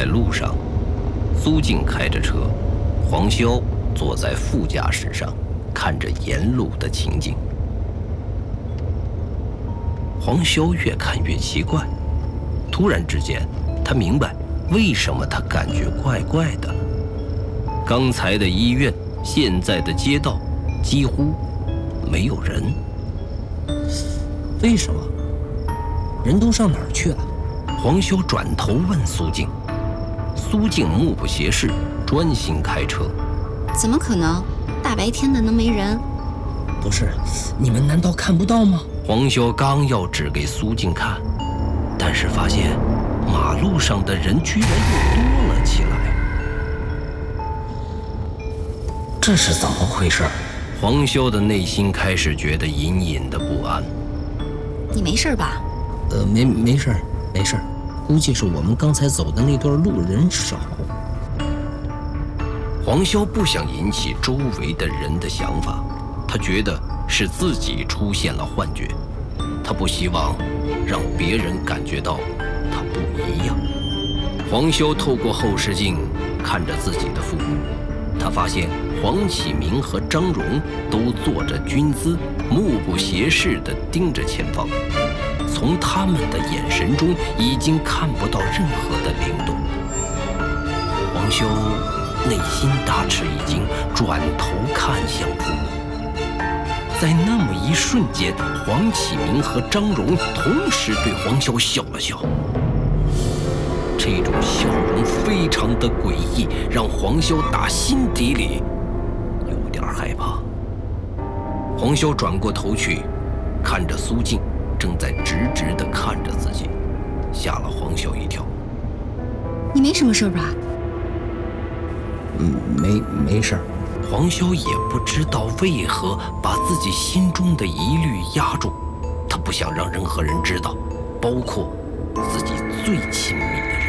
在路上，苏静开着车，黄潇坐在副驾驶上，看着沿路的情景。黄潇越看越奇怪，突然之间，他明白为什么他感觉怪怪的。刚才的医院，现在的街道，几乎没有人。为什么？人都上哪儿去了？黄潇转头问苏静。苏静目不斜视，专心开车。怎么可能？大白天的能没人？不是，你们难道看不到吗？黄潇刚要指给苏静看，但是发现马路上的人居然又多了起来。这是怎么回事？黄潇的内心开始觉得隐隐的不安。你没事吧？呃，没没事，没事。估计是我们刚才走的那段路人少。黄潇不想引起周围的人的想法，他觉得。是自己出现了幻觉，他不希望让别人感觉到他不一样。黄潇透过后视镜看着自己的父母，他发现黄启明和张荣都坐着军姿，目不斜视地盯着前方，从他们的眼神中已经看不到任何的灵动。黄修内心大吃一惊，转头看向父母。在那么一瞬间，黄启明和张荣同时对黄潇笑了笑。这种笑容非常的诡异，让黄潇打心底里有点害怕。黄潇转过头去，看着苏静正在直直地看着自己，吓了黄潇一跳。你没什么事吧？嗯，没没事。黄潇也不知道为何把自己心中的疑虑压住，他不想让任何人知道，包括自己最亲密的人。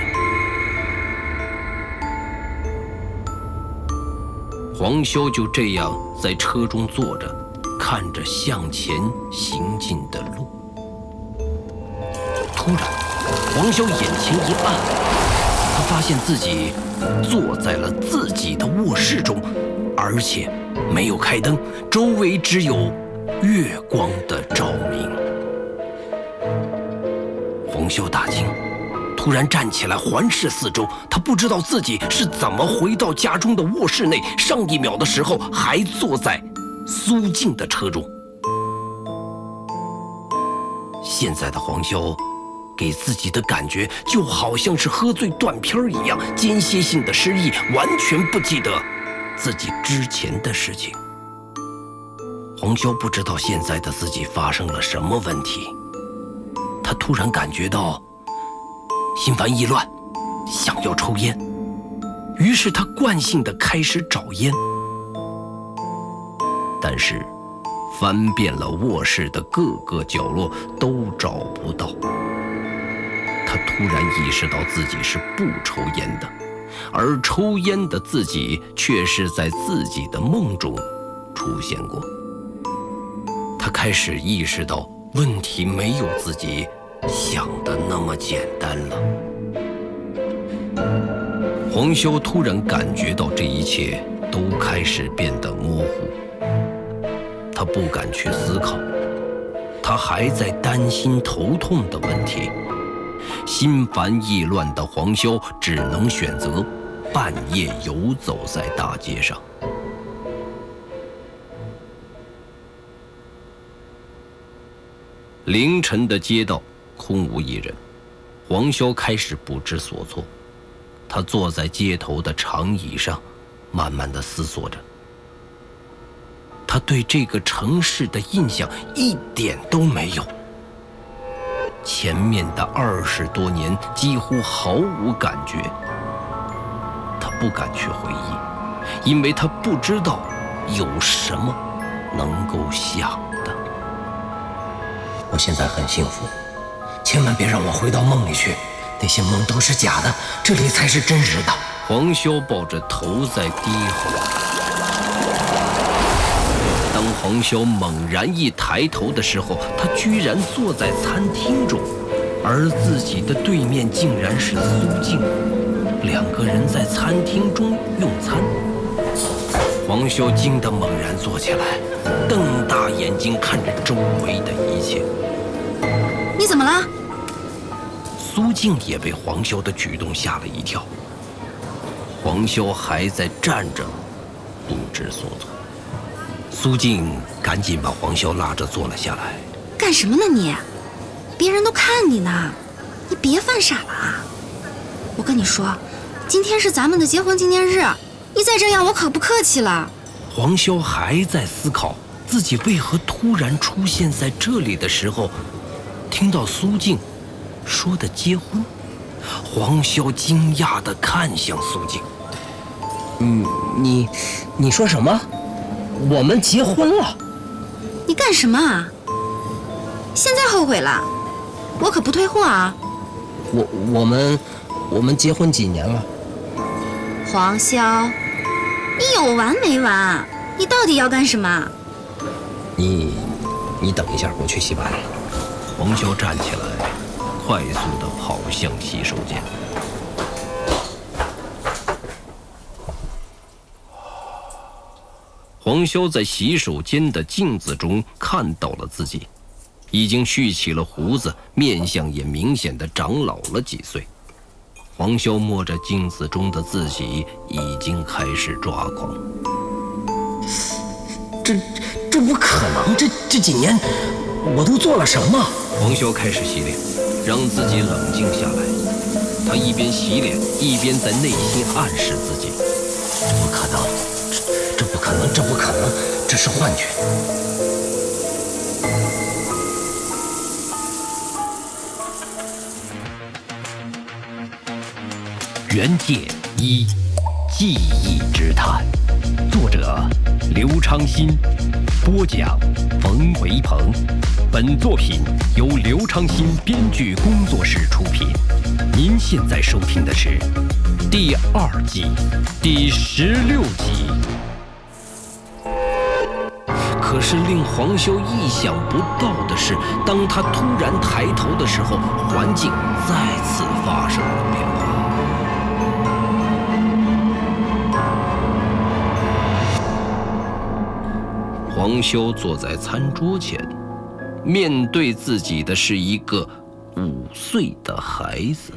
黄潇就这样在车中坐着，看着向前行进的路。突然，黄潇眼前一暗，他发现自己坐在了自己的卧室中。而且没有开灯，周围只有月光的照明。黄潇大惊，突然站起来环视四周，他不知道自己是怎么回到家中的卧室内，上一秒的时候还坐在苏静的车中。现在的黄潇，给自己的感觉就好像是喝醉断片一样，间歇性的失忆，完全不记得。自己之前的事情，黄潇不知道现在的自己发生了什么问题。他突然感觉到心烦意乱，想要抽烟，于是他惯性的开始找烟，但是翻遍了卧室的各个角落都找不到。他突然意识到自己是不抽烟的。而抽烟的自己却是在自己的梦中出现过。他开始意识到问题没有自己想的那么简单了。黄潇突然感觉到这一切都开始变得模糊，他不敢去思考，他还在担心头痛的问题。心烦意乱的黄潇只能选择半夜游走在大街上。凌晨的街道空无一人，黄潇开始不知所措。他坐在街头的长椅上，慢慢的思索着。他对这个城市的印象一点都没有。前面的二十多年几乎毫无感觉，他不敢去回忆，因为他不知道有什么能够想的。我现在很幸福，千万别让我回到梦里去，那些梦都是假的，这里才是真实的。黄潇抱着头在低吼。黄潇猛然一抬头的时候，他居然坐在餐厅中，而自己的对面竟然是苏静。两个人在餐厅中用餐。黄潇惊得猛然坐起来，瞪大眼睛看着周围的一切。你怎么了？苏静也被黄潇的举动吓了一跳。黄潇还在站着，不知所措。苏静赶紧把黄潇拉着坐了下来。干什么呢你？别人都看你呢，你别犯傻了啊！我跟你说，今天是咱们的结婚纪念日。你再这样，我可不客气了。黄潇还在思考自己为何突然出现在这里的时候，听到苏静说的结婚，黄潇惊讶地看向苏静。嗯，你，你说什么？我们结婚了？你干什么啊？现在后悔了？我可不退货啊！我我们我们结婚几年了？黄潇。你有完没完？你到底要干什么？你，你等一下，我去洗把脸。黄潇站起来，快速的跑向洗手间。黄潇在洗手间的镜子中看到了自己，已经蓄起了胡子，面相也明显的长老了几岁。黄潇摸着镜子中的自己，已经开始抓狂。这这不可能！这这几年我都做了什么？黄潇开始洗脸，让自己冷静下来。他一边洗脸，一边在内心暗示自己：可能，这不可能，这是幻觉。原界一，记忆之谈，作者刘昌新，播讲冯维鹏。本作品由刘昌新编剧工作室出品。您现在收听的是第二季第十六集。可是令黄修意想不到的是，当他突然抬头的时候，环境再次发生了变化。黄修坐在餐桌前，面对自己的是一个五岁的孩子。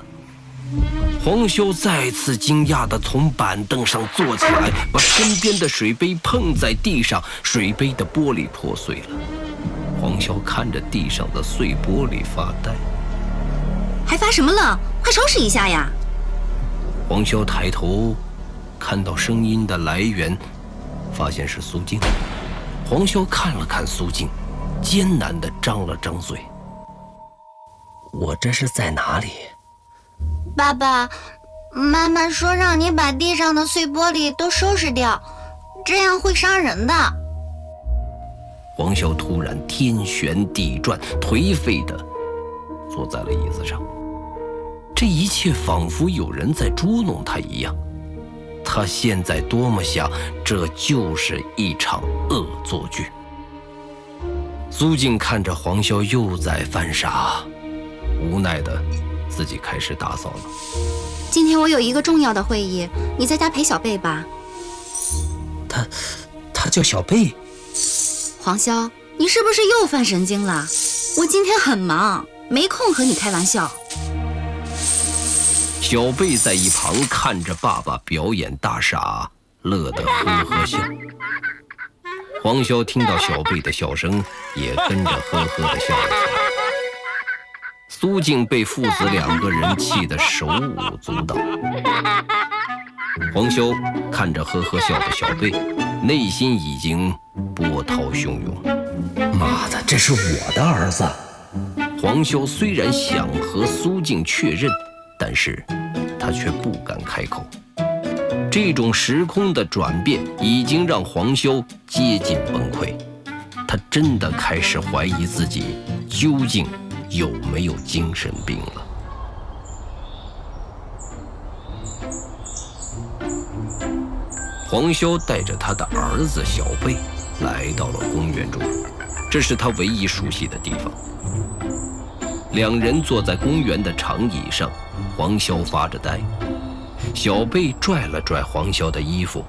黄修再次惊讶地从板凳上坐起来，把身边的水杯碰在地上，水杯的玻璃破碎了。黄潇看着地上的碎玻璃发呆，还发什么愣？快收拾一下呀！黄潇抬头，看到声音的来源，发现是苏静。黄潇看了看苏静，艰难地张了张嘴：“我这是在哪里？”爸爸妈妈说：“让你把地上的碎玻璃都收拾掉，这样会伤人的。”黄潇突然天旋地转，颓废的坐在了椅子上。这一切仿佛有人在捉弄他一样。他现在多么想，这就是一场恶作剧。苏静看着黄潇又在犯傻，无奈的自己开始打扫了。今天我有一个重要的会议，你在家陪小贝吧。他，他叫小贝。黄潇，你是不是又犯神经了？我今天很忙，没空和你开玩笑。小贝在一旁看着爸爸表演大傻，乐得呵呵笑。黄潇听到小贝的笑声，也跟着呵呵的笑了起来。苏静被父子两个人气得手舞足蹈。黄修看着呵呵笑的小贝，内心已经波涛汹涌。妈的，这是我的儿子！黄修虽然想和苏静确认。但是，他却不敢开口。这种时空的转变已经让黄修接近崩溃，他真的开始怀疑自己究竟有没有精神病了。黄潇带着他的儿子小贝来到了公园中，这是他唯一熟悉的地方。两人坐在公园的长椅上，黄潇发着呆。小贝拽了拽黄潇的衣服，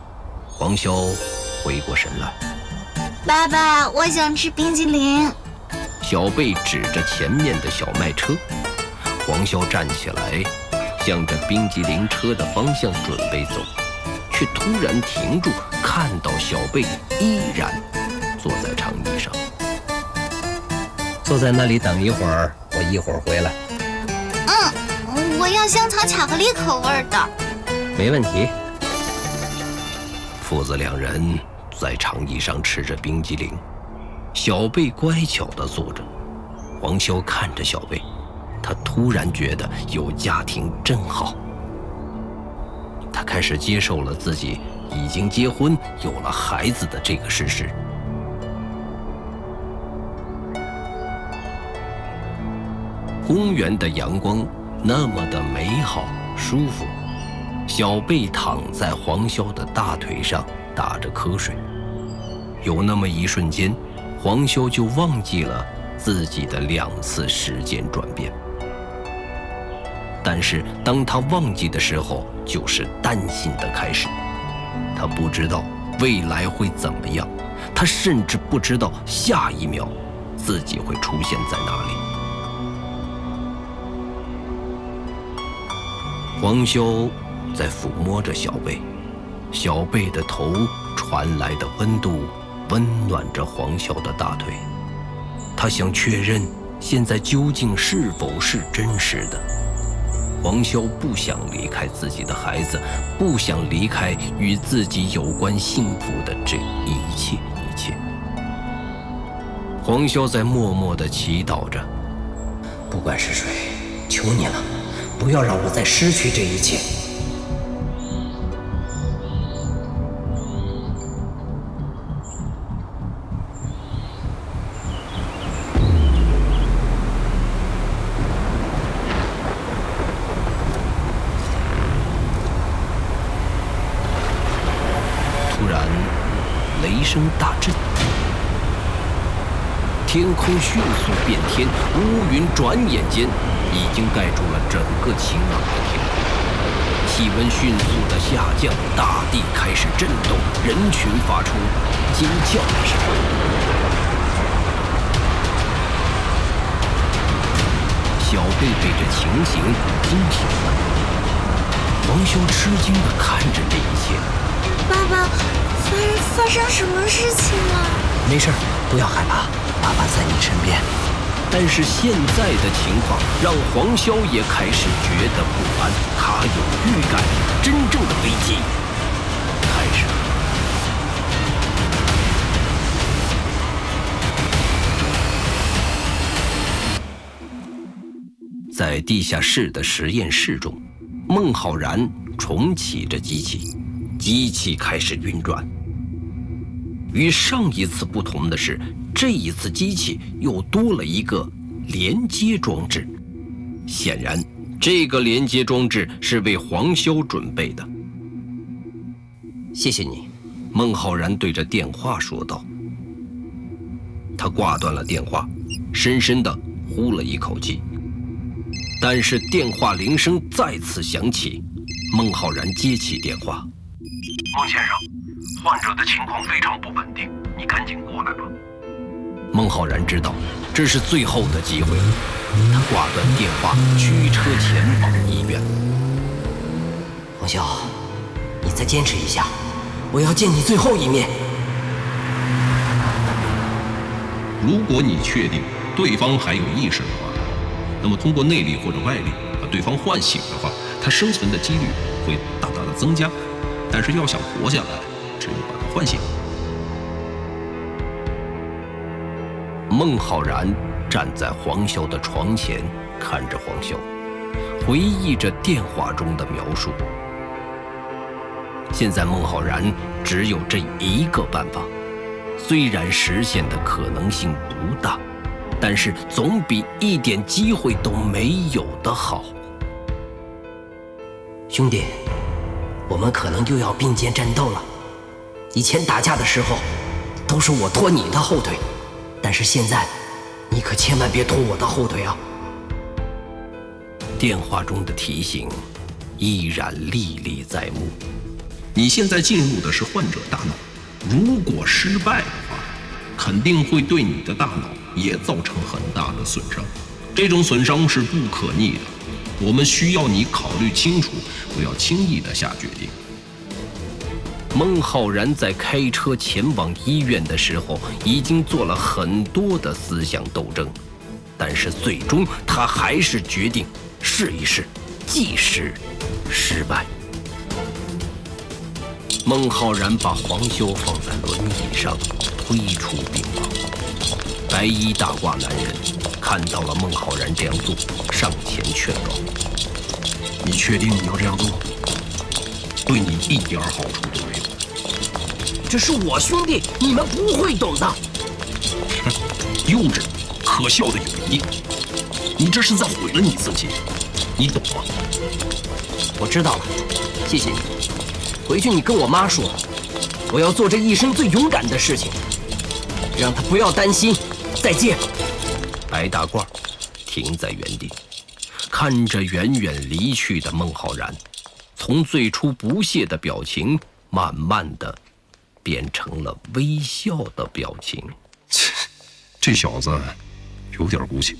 黄潇回过神来。爸爸，我想吃冰淇淋。小贝指着前面的小卖车，黄潇站起来，向着冰激凌车的方向准备走，却突然停住，看到小贝依然坐在长椅上。坐在那里等一会儿，我一会儿回来。嗯，我要香草巧克力口味的。没问题。父子两人在长椅上吃着冰激凌。小贝乖巧地坐着，黄潇看着小贝，他突然觉得有家庭真好。他开始接受了自己已经结婚、有了孩子的这个事实。公园的阳光那么的美好、舒服，小贝躺在黄潇的大腿上打着瞌睡，有那么一瞬间。黄修就忘记了自己的两次时间转变，但是当他忘记的时候，就是担心的开始。他不知道未来会怎么样，他甚至不知道下一秒自己会出现在哪里。黄修在抚摸着小贝，小贝的头传来的温度。温暖着黄潇的大腿，他想确认现在究竟是否是真实的。黄潇不想离开自己的孩子，不想离开与自己有关幸福的这一切一切。黄潇在默默地祈祷着：不管是谁，求你了，不要让我再失去这一切。天空迅速变天，乌云转眼间已经盖住了整个晴朗的天空。气温迅速的下降，大地开始震动，人群发出尖叫声。小贝被这情形惊醒了，王修吃惊的看着这一切。爸爸。发发生什么事情了？没事，不要害怕，爸爸在你身边。但是现在的情况让黄潇也开始觉得不安，他有预感，真正的危机开始了。在地下室的实验室中，孟浩然重启着机器，机器开始运转。与上一次不同的是，这一次机器又多了一个连接装置。显然，这个连接装置是为黄潇准备的。谢谢你，孟浩然对着电话说道。他挂断了电话，深深地呼了一口气。但是电话铃声再次响起，孟浩然接起电话：“孟先生。”患者的情况非常不稳定，你赶紧过来吧。孟浩然知道这是最后的机会，他挂断电话，驱车前往医院。黄潇，你再坚持一下，我要见你最后一面。如果你确定对方还有意识的话，那么通过内力或者外力把对方唤醒的话，他生存的几率会大大的增加。但是要想活下来，只有把他唤醒。孟浩然站在黄潇的床前，看着黄潇，回忆着电话中的描述。现在孟浩然只有这一个办法，虽然实现的可能性不大，但是总比一点机会都没有的好。兄弟，我们可能又要并肩战斗了。以前打架的时候，都是我拖你的后腿，但是现在，你可千万别拖我的后腿啊！电话中的提醒，依然历历在目。你现在进入的是患者大脑，如果失败的话，肯定会对你的大脑也造成很大的损伤。这种损伤是不可逆的，我们需要你考虑清楚，不要轻易的下决定。孟浩然在开车前往医院的时候，已经做了很多的思想斗争，但是最终他还是决定试一试，即使失败。孟浩然把黄修放在轮椅上，推出病房。白衣大褂男人看到了孟浩然这样做，上前劝告：“你确定你要这样做？对你一点好处都没有。这是我兄弟，你们不会懂的。幼稚、可笑的友谊，你这是在毁了你自己，你懂吗？我知道了，谢谢你。回去你跟我妈说，我要做这一生最勇敢的事情，让她不要担心。再见。白大褂停在原地，看着远远离去的孟浩然，从最初不屑的表情，慢慢的变成了微笑的表情。切，这小子有点骨气，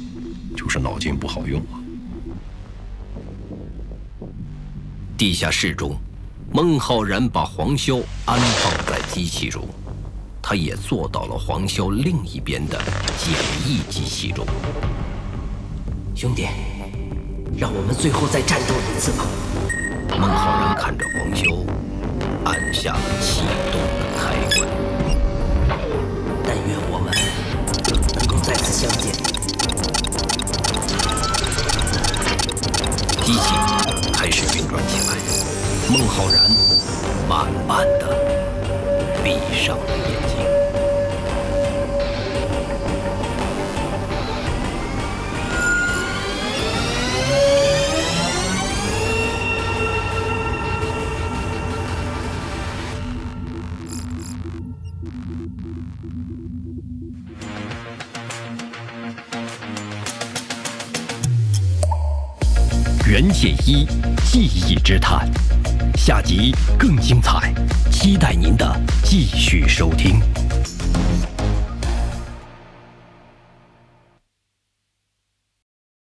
就是脑筋不好用啊。地下室中，孟浩然把黄潇安放在机器中。他也坐到了黄潇另一边的简易机器中。兄弟，让我们最后再战斗一次吧。孟浩然看着黄潇，按下了启动开关。但愿我们能够再次相见。机器开始运转起来，孟浩然慢慢的闭上了眼睛。解一记忆之谈，下集更精彩，期待您的继续收听。